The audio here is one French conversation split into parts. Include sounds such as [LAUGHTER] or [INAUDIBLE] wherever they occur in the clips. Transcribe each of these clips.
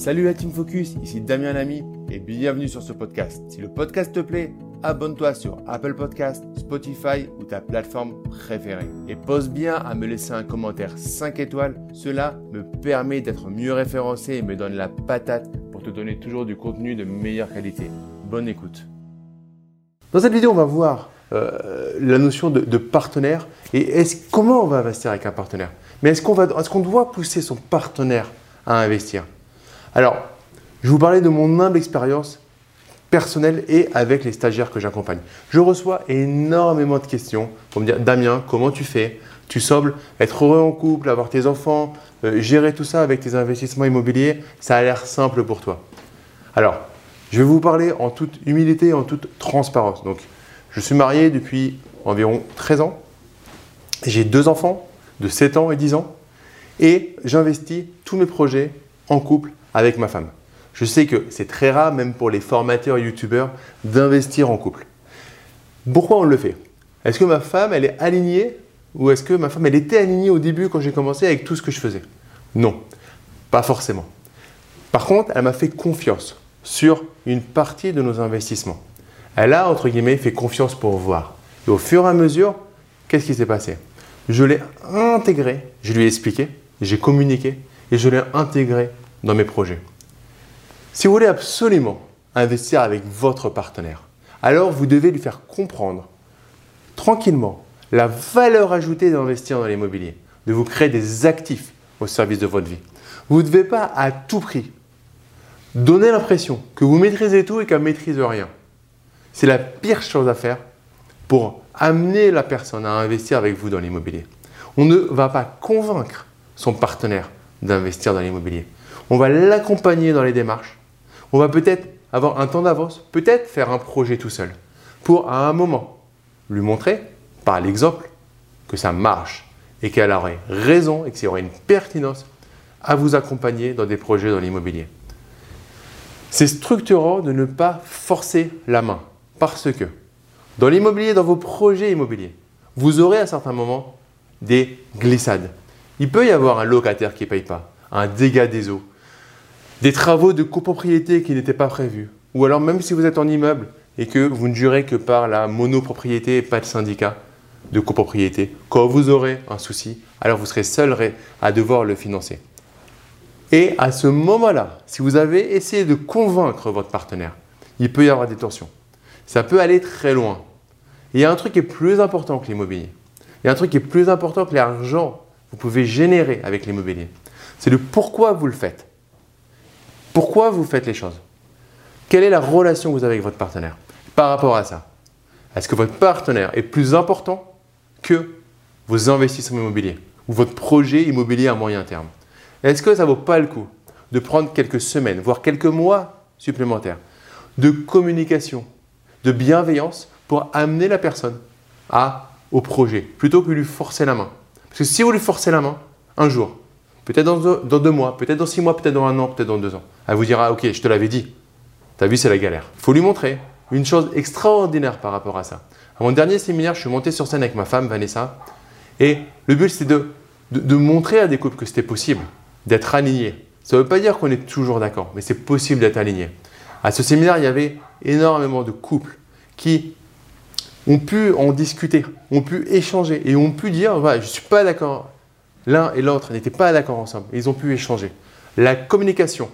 Salut la Team Focus, ici Damien Lamy et bienvenue sur ce podcast. Si le podcast te plaît, abonne-toi sur Apple Podcast, Spotify ou ta plateforme préférée. Et pose bien à me laisser un commentaire 5 étoiles, cela me permet d'être mieux référencé et me donne la patate pour te donner toujours du contenu de meilleure qualité. Bonne écoute. Dans cette vidéo, on va voir euh, la notion de, partenaire et comment on va investir avec un partenaire? Mais est-ce qu'on est qu'on doit pousser son partenaire à investir? Alors, je vais vous parler de mon humble expérience personnelle et avec les stagiaires que j'accompagne. Je reçois énormément de questions pour me dire Damien, comment tu fais? Tu sembles être heureux en couple, avoir tes enfants, euh, gérer tout ça avec tes investissements immobiliers, ça a l'air simple pour toi. Alors, je vais vous parler en toute humilité et en toute transparence. Donc, je suis marié depuis environ 13 ans. J'ai deux enfants de 7 ans et 10 ans. Et j'investis tous mes projets en couple avec ma femme. Je sais que c'est très rare, même pour les formateurs youtubeurs, d'investir en couple. Pourquoi on le fait? Est-ce que ma femme, elle est alignée ou est-ce que ma femme, elle était alignée au début quand j'ai commencé avec tout ce que je faisais? Non, pas forcément. Par contre, elle m'a fait confiance sur une partie de nos investissements. Elle a, entre guillemets, fait confiance pour voir. Et au fur et à mesure, qu'est-ce qui s'est passé? Je l'ai intégré, je lui ai expliqué, j'ai communiqué et je l'ai intégré dans mes projets. Si vous voulez absolument investir avec votre partenaire, alors vous devez lui faire comprendre tranquillement la valeur ajoutée d'investir dans l'immobilier, de vous créer des actifs au service de votre vie. Vous ne devez pas à tout prix donner l'impression que vous maîtrisez tout et qu'elle ne maîtrise rien. C'est la pire chose à faire pour amener la personne à investir avec vous dans l'immobilier. On ne va pas convaincre son partenaire d'investir dans l'immobilier on va l'accompagner dans les démarches. On va peut-être avoir un temps d'avance, peut-être faire un projet tout seul, pour à un moment lui montrer, par l'exemple, que ça marche et qu'elle aurait raison et qu'il y aurait une pertinence à vous accompagner dans des projets dans l'immobilier. C'est structurant de ne pas forcer la main parce que dans l'immobilier, dans vos projets immobiliers, vous aurez à certains moments des glissades. Il peut y avoir un locataire qui ne paye pas, un dégât des eaux, des travaux de copropriété qui n'étaient pas prévus, ou alors même si vous êtes en immeuble et que vous ne jurez que par la monopropriété et pas de syndicat de copropriété, quand vous aurez un souci, alors vous serez seul à devoir le financer. Et à ce moment-là, si vous avez essayé de convaincre votre partenaire, il peut y avoir des tensions. Ça peut aller très loin. il y a un truc qui est plus important que l'immobilier. Il y a un truc qui est plus important que l'argent que vous pouvez générer avec l'immobilier. C'est le pourquoi vous le faites. Pourquoi vous faites les choses? Quelle est la relation que vous avez avec votre partenaire? Par rapport à ça Est-ce que votre partenaire est plus important que vos investissements immobiliers ou votre projet immobilier à moyen terme? Est-ce que ça ne vaut pas le coup de prendre quelques semaines, voire quelques mois supplémentaires de communication, de bienveillance pour amener la personne au projet plutôt que lui forcer la main? Parce que si vous lui forcez la main, un jour, peut-être dans, deux mois, peut-être dans six mois, peut-être dans un an, peut-être dans deux ans. Elle vous dira, ok, je te l'avais dit. Ta vie, c'est la galère. Faut lui montrer une chose extraordinaire par rapport à ça. À mon dernier séminaire, je suis monté sur scène avec ma femme, Vanessa, et le but, c'est de, de, montrer à des couples que c'était possible d'être alignés. Ça ne veut pas dire qu'on est toujours d'accord, mais c'est possible d'être aligné. À ce séminaire, il y avait énormément de couples qui ont pu en discuter, ont pu échanger et ont pu dire, je ne suis pas d'accord l'un et l'autre n'étaient pas d'accord ensemble. Ils ont pu échanger. La communication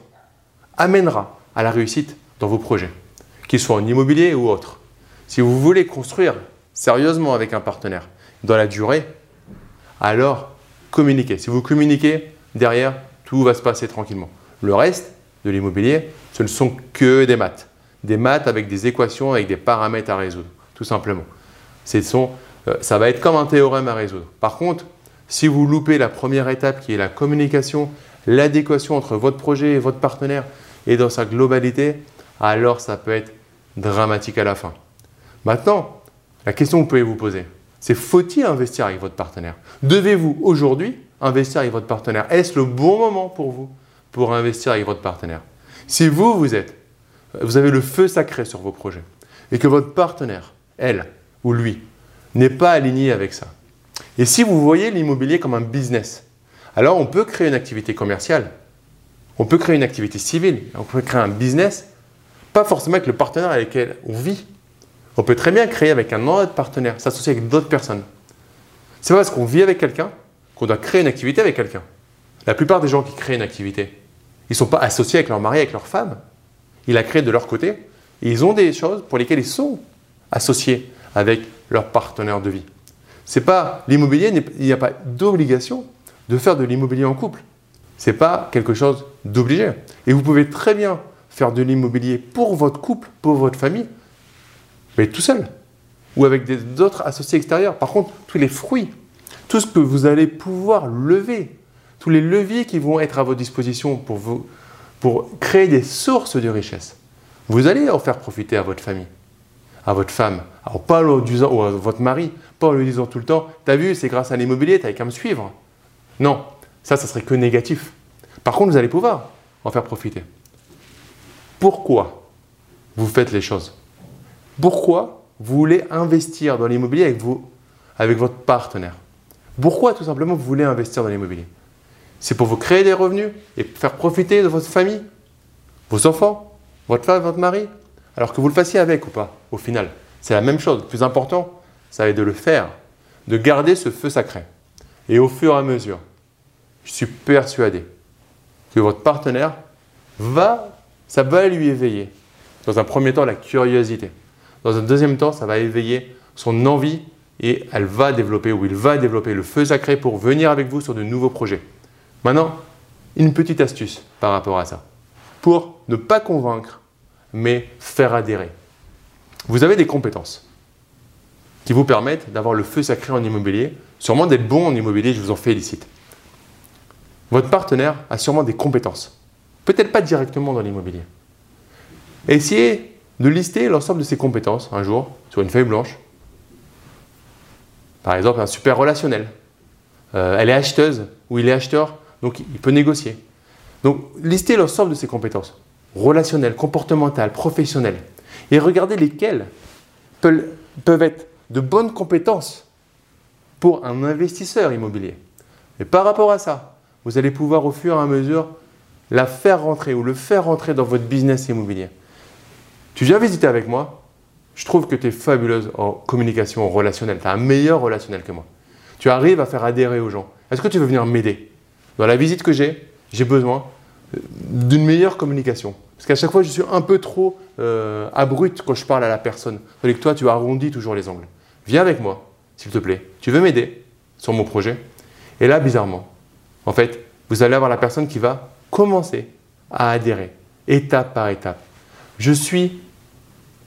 amènera à la réussite dans vos projets, qu'ils soient en immobilier ou autre. Si vous voulez construire sérieusement avec un partenaire dans la durée, alors communiquez. Si vous communiquez, derrière, tout va se passer tranquillement. Le reste de l'immobilier, ce ne sont que des maths. Des maths avec des équations, avec des paramètres à résoudre, tout simplement. Euh, ça va être comme un théorème à résoudre. Par contre, si vous loupez la première étape qui est la communication, l'adéquation entre votre projet et votre partenaire et dans sa globalité, alors ça peut être dramatique à la fin. Maintenant, la question que vous pouvez vous poser, c'est faut-il investir avec votre partenaire? Devez-vous aujourd'hui investir avec votre partenaire? Est-ce le bon moment pour vous pour investir avec votre partenaire? Si vous, vous êtes, vous avez le feu sacré sur vos projets et que votre partenaire, elle ou lui, n'est pas aligné avec ça, et si vous voyez l'immobilier comme un business, alors on peut créer une activité commerciale On peut créer une activité civile, on peut créer un business, pas forcément avec le partenaire avec lequel on vit. On peut très bien créer avec un autre partenaire, s'associer avec d'autres personnes. C'est pas parce qu'on vit avec quelqu'un qu'on doit créer une activité avec quelqu'un. La plupart des gens qui créent une activité, ils ne sont pas associés avec leur mari, avec leur femme. Ils la créent de leur côté. Et ils ont des choses pour lesquelles ils sont associés avec leur partenaire de vie. C'est pas l'immobilier, il n'y a pas d'obligation de faire de l'immobilier en couple. C'est pas quelque chose d'obligé. Et vous pouvez très bien faire de l'immobilier pour votre couple, pour votre famille, mais tout seul ou avec d'autres associés extérieurs. Par contre, tous les fruits, tout ce que vous allez pouvoir lever, tous les leviers qui vont être à votre disposition pour, vous, pour créer des sources de richesse, vous allez en faire profiter à votre famille, à votre femme. Alors, pas en disant, ou à votre mari, pas en lui disant tout le temps T'as vu, c'est grâce à l'immobilier, t'avais qu'à me suivre. Non, ça, ça serait que négatif. Par contre, vous allez pouvoir en faire profiter. Pourquoi vous faites les choses? Pourquoi vous voulez investir dans l'immobilier avec, avec votre partenaire? Pourquoi tout simplement vous voulez investir dans l'immobilier? C'est pour vous créer des revenus et faire profiter de votre famille, vos enfants, votre femme, votre mari? Alors que vous le fassiez avec ou pas, au final. C'est la même chose. Le plus important, ça va être de le faire, de garder ce feu sacré. Et au fur et à mesure, je suis persuadé que votre partenaire va, ça va lui éveiller, dans un premier temps, la curiosité. Dans un deuxième temps, ça va éveiller son envie et elle va développer ou il va développer le feu sacré pour venir avec vous sur de nouveaux projets. Maintenant, une petite astuce par rapport à ça. Pour ne pas convaincre, mais faire adhérer. Vous avez des compétences qui vous permettent d'avoir le feu sacré en immobilier, sûrement d'être bon en immobilier, je vous en félicite. Votre partenaire a sûrement des compétences, peut-être pas directement dans l'immobilier. Essayez de lister l'ensemble de ses compétences un jour sur une feuille blanche. Par exemple, un super relationnel. Euh, elle est acheteuse ou il est acheteur, donc il peut négocier. Donc, listez l'ensemble de ses compétences relationnelles, comportementales, professionnelles, et regardez lesquelles peuvent être de bonnes compétences pour un investisseur immobilier. Et par rapport à ça, vous allez pouvoir au fur et à mesure la faire rentrer ou le faire rentrer dans votre business immobilier. Tu viens visiter avec moi, je trouve que tu es fabuleuse en communication, en relationnel. Tu as un meilleur relationnel que moi. Tu arrives à faire adhérer aux gens. Est-ce que tu veux venir m'aider? Dans la visite que j'ai, j'ai besoin d'une meilleure communication. Parce qu'à chaque fois, je suis un peu trop euh, quand je parle à la personne. Tandis que toi, tu arrondis toujours les angles. Viens avec moi, s'il te plaît. Tu veux m'aider sur mon projet? Et là, bizarrement, en fait, vous allez avoir la personne qui va commencer à adhérer, étape par étape. Je suis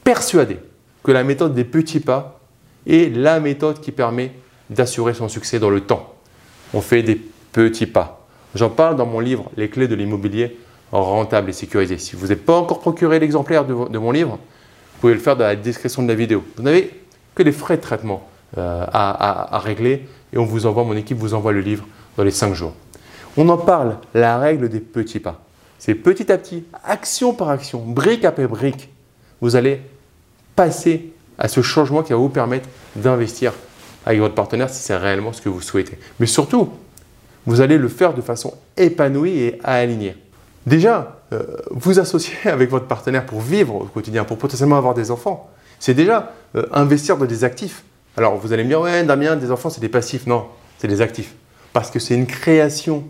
persuadé que la méthode des petits pas est la méthode qui permet d'assurer son succès dans le temps. On fait des petits pas. J'en parle dans mon livre Les clés de l'immobilier rentable et sécurisé. Si vous n'avez pas encore procuré l'exemplaire de, mon livre, vous pouvez le faire dans la description de la vidéo. Vous n'avez que les frais de traitement euh, à, régler et on vous envoie, mon équipe vous envoie le livre dans les 5 jours. On en parle, la règle des petits pas. C'est petit à petit, action par action, brique après brique, vous allez passer à ce changement qui va vous permettre d'investir avec votre partenaire si c'est réellement ce que vous souhaitez. Mais surtout, vous allez le faire de façon épanouie et alignée. Déjà, euh, vous associer [LAUGHS] avec votre partenaire pour vivre au quotidien, pour potentiellement avoir des enfants, c'est déjà euh, investir dans des actifs. Alors vous allez me dire, ouais, Damien, des enfants, c'est des passifs. Non, c'est des actifs. Parce que c'est une création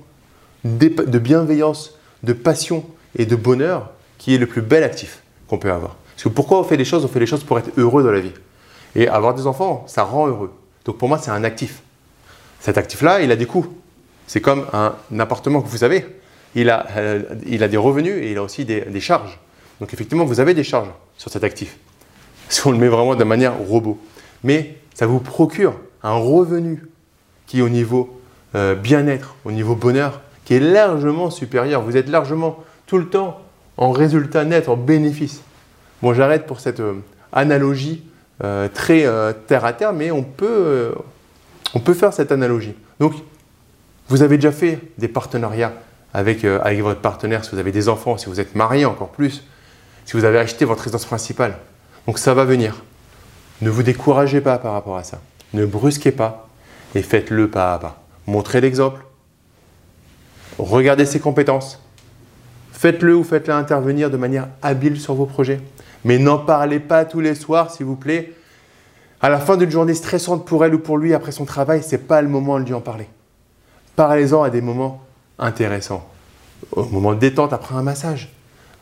de bienveillance, de passion et de bonheur qui est le plus bel actif qu'on peut avoir. Parce que pourquoi on fait des choses? On fait des choses pour être heureux dans la vie. Et avoir des enfants, ça rend heureux. Donc pour moi, c'est un actif. Cet actif-là, il a des coûts. C'est comme un appartement que vous avez. Il a, euh, il a des revenus et il a aussi des, charges. Donc effectivement, vous avez des charges sur cet actif. Si on le met vraiment de manière robot. Mais ça vous procure un revenu qui au niveau euh, bien-être, au niveau bonheur, qui est largement supérieur. Vous êtes largement tout le temps en résultat net, en bénéfice. Bon, j'arrête pour cette euh, analogie très terre à terre, mais on peut, on peut faire cette analogie. Donc, vous avez déjà fait des partenariats avec, avec votre partenaire, si vous avez des enfants, si vous êtes marié encore plus, si vous avez acheté votre résidence principale. Donc ça va venir. Ne vous découragez pas par rapport à ça. Ne brusquez pas et faites-le pas à pas. Montrez l'exemple. Regardez ses compétences. Faites-le ou faites-le intervenir de manière habile sur vos projets. Mais n'en parlez pas tous les soirs, s'il vous plaît. À la fin d'une journée stressante pour elle ou pour lui après son travail, ce n'est pas le moment de lui en parler. Parlez-en à des moments intéressants. Au moment de détente après un massage.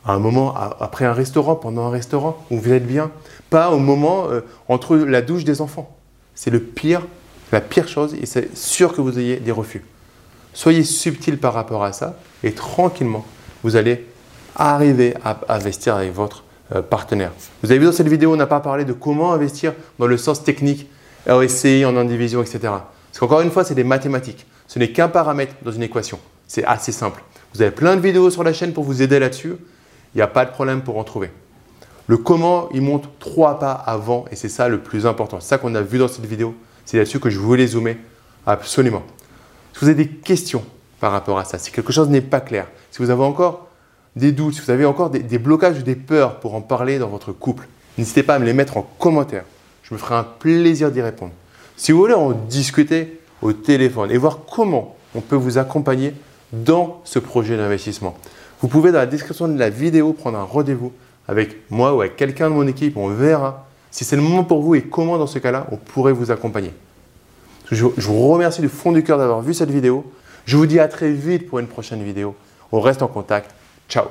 À un moment après un restaurant, pendant un restaurant où vous êtes bien. Pas au moment euh, entre la douche des enfants. C'est le pire, la pire chose et c'est sûr que vous ayez des refus. Soyez subtil par rapport à ça et tranquillement, vous allez arriver à investir avec votre euh, partenaire. Vous avez vu dans cette vidéo, on n'a pas parlé de comment investir dans le sens technique, RSCI, en indivision, etc. Parce qu'encore une fois, c'est des mathématiques. Ce n'est qu'un paramètre dans une équation. C'est assez simple. Vous avez plein de vidéos sur la chaîne pour vous aider là-dessus. Il n'y a pas de problème pour en trouver. Le comment, il monte trois pas avant et c'est ça le plus important. C'est ça qu'on a vu dans cette vidéo. C'est là-dessus que je voulais zoomer absolument. Si vous avez des questions par rapport à ça, si quelque chose n'est pas clair, si vous avez encore des doutes, si vous avez encore des, blocages ou des peurs pour en parler dans votre couple, n'hésitez pas à me les mettre en commentaire. Je me ferai un plaisir d'y répondre. Si vous voulez en discuter au téléphone et voir comment on peut vous accompagner dans ce projet d'investissement, vous pouvez dans la description de la vidéo prendre un rendez-vous avec moi ou avec quelqu'un de mon équipe. On verra si c'est le moment pour vous et comment dans ce cas-là on pourrait vous accompagner. Je vous remercie du fond du cœur d'avoir vu cette vidéo. Je vous dis à très vite pour une prochaine vidéo. On reste en contact. Ciao